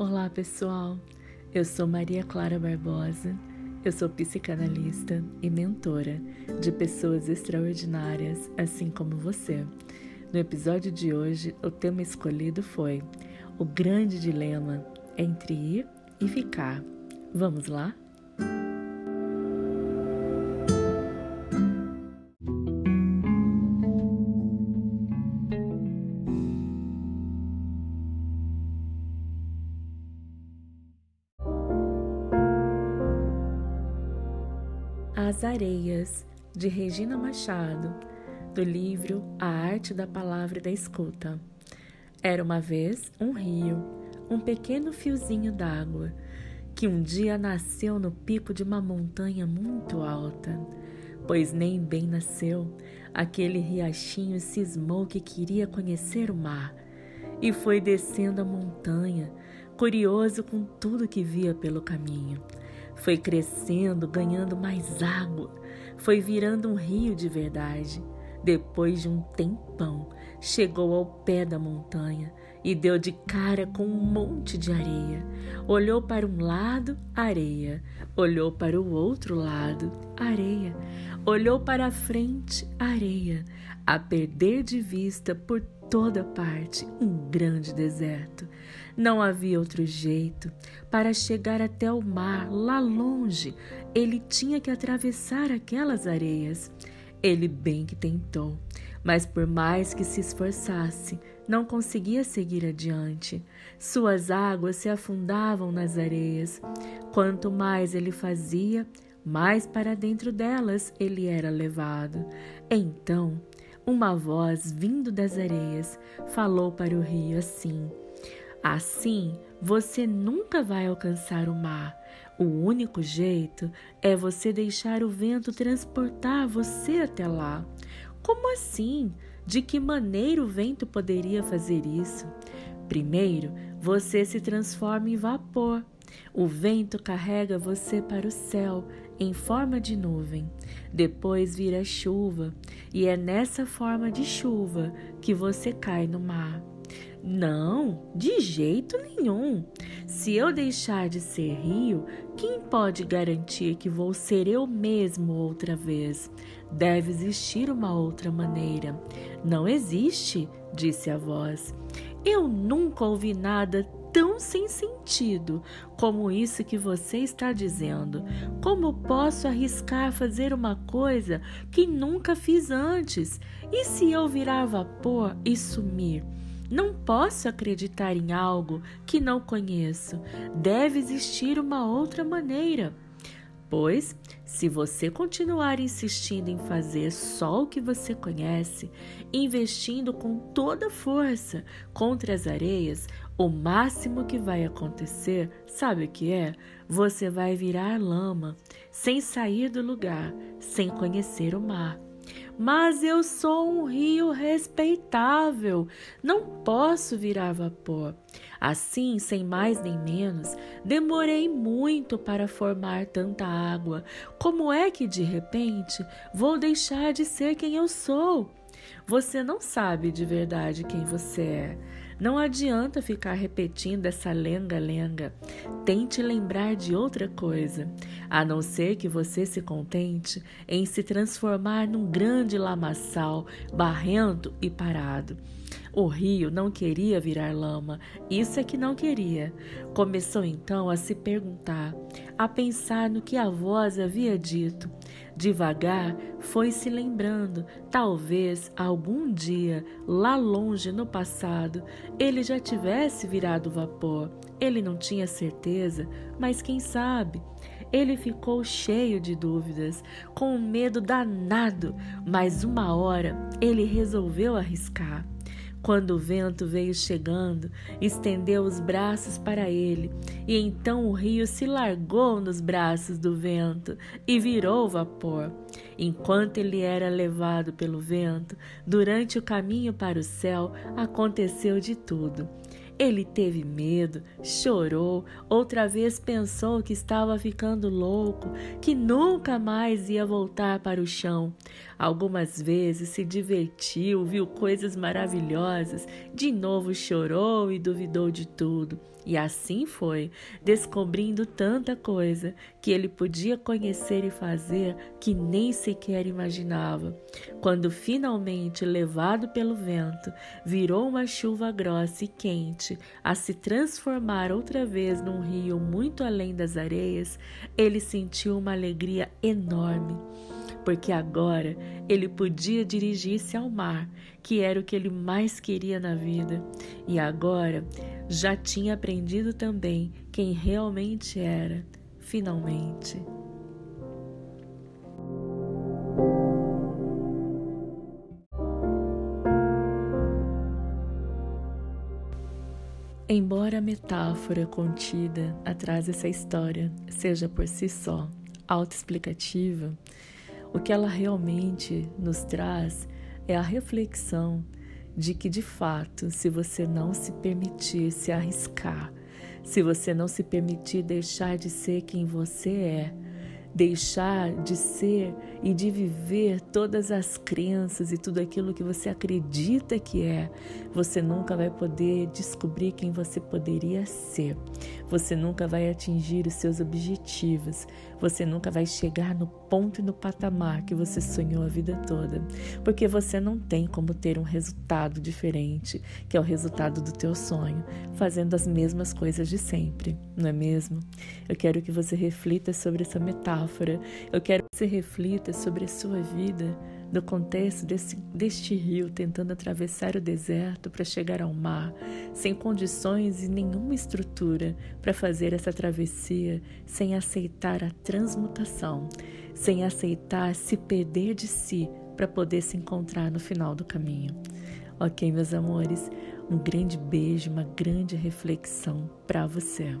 Olá, pessoal. Eu sou Maria Clara Barbosa. Eu sou psicanalista e mentora de pessoas extraordinárias, assim como você. No episódio de hoje, o tema escolhido foi o grande dilema entre ir e ficar. Vamos lá? As Areias, de Regina Machado, do livro A Arte da Palavra e da Escuta. Era uma vez um rio, um pequeno fiozinho d'água, que um dia nasceu no pico de uma montanha muito alta. Pois nem bem nasceu, aquele riachinho cismou que queria conhecer o mar e foi descendo a montanha, curioso com tudo que via pelo caminho. Foi crescendo, ganhando mais água, foi virando um rio de verdade. Depois de um tempão, chegou ao pé da montanha e deu de cara com um monte de areia. Olhou para um lado, areia. Olhou para o outro lado, areia. Olhou para a frente, areia. A perder de vista por toda parte um grande deserto. Não havia outro jeito. Para chegar até o mar, lá longe, ele tinha que atravessar aquelas areias. Ele bem que tentou, mas por mais que se esforçasse, não conseguia seguir adiante. Suas águas se afundavam nas areias. Quanto mais ele fazia, mais para dentro delas ele era levado. Então, uma voz vindo das areias falou para o rio assim: Assim, você nunca vai alcançar o mar. O único jeito é você deixar o vento transportar você até lá. Como assim? De que maneira o vento poderia fazer isso? Primeiro, você se transforma em vapor. O vento carrega você para o céu em forma de nuvem. Depois vira chuva, e é nessa forma de chuva que você cai no mar. Não, de jeito nenhum. Se eu deixar de ser rio, quem pode garantir que vou ser eu mesmo outra vez? Deve existir uma outra maneira. Não existe, disse a voz. Eu nunca ouvi nada tão sem sentido como isso que você está dizendo. Como posso arriscar fazer uma coisa que nunca fiz antes? E se eu virar vapor e sumir? Não posso acreditar em algo que não conheço. Deve existir uma outra maneira. Pois, se você continuar insistindo em fazer só o que você conhece, investindo com toda força contra as areias, o máximo que vai acontecer, sabe o que é? Você vai virar lama, sem sair do lugar, sem conhecer o mar. Mas eu sou um rio respeitável, não posso virar vapor. Assim, sem mais nem menos, demorei muito para formar tanta água. Como é que de repente vou deixar de ser quem eu sou? Você não sabe de verdade quem você é. Não adianta ficar repetindo essa lenga-lenga. Tente lembrar de outra coisa, a não ser que você se contente em se transformar num grande lamaçal, barrento e parado. O rio não queria virar lama, isso é que não queria. Começou então a se perguntar, a pensar no que a voz havia dito. Devagar foi se lembrando, talvez algum dia, lá longe no passado, ele já tivesse virado vapor. Ele não tinha certeza, mas quem sabe? Ele ficou cheio de dúvidas, com um medo danado, mas uma hora ele resolveu arriscar. Quando o vento veio chegando, estendeu os braços para ele, e então o rio se largou nos braços do vento e virou vapor. Enquanto ele era levado pelo vento, durante o caminho para o céu, aconteceu de tudo. Ele teve medo, chorou, outra vez pensou que estava ficando louco, que nunca mais ia voltar para o chão. Algumas vezes se divertiu, viu coisas maravilhosas, de novo chorou e duvidou de tudo. E assim foi, descobrindo tanta coisa que ele podia conhecer e fazer que nem sequer imaginava. Quando finalmente, levado pelo vento, virou uma chuva grossa e quente, a se transformar outra vez num rio muito além das areias, ele sentiu uma alegria enorme porque agora ele podia dirigir-se ao mar, que era o que ele mais queria na vida, e agora já tinha aprendido também quem realmente era, finalmente. A metáfora contida atrás dessa história seja por si só autoexplicativa, o que ela realmente nos traz é a reflexão de que, de fato, se você não se permitir se arriscar, se você não se permitir deixar de ser quem você é, deixar de ser e de viver todas as crenças e tudo aquilo que você acredita que é, você nunca vai poder descobrir quem você poderia ser. Você nunca vai atingir os seus objetivos. Você nunca vai chegar no ponto e no patamar que você sonhou a vida toda, porque você não tem como ter um resultado diferente, que é o resultado do teu sonho, fazendo as mesmas coisas de sempre, não é mesmo? Eu quero que você reflita sobre essa metáfora. Eu quero que você reflita sobre a sua vida no contexto desse, deste rio tentando atravessar o deserto para chegar ao mar, sem condições e nenhuma estrutura para fazer essa travessia, sem aceitar a transmutação, sem aceitar se perder de si para poder se encontrar no final do caminho. Ok, meus amores, um grande beijo, uma grande reflexão para você.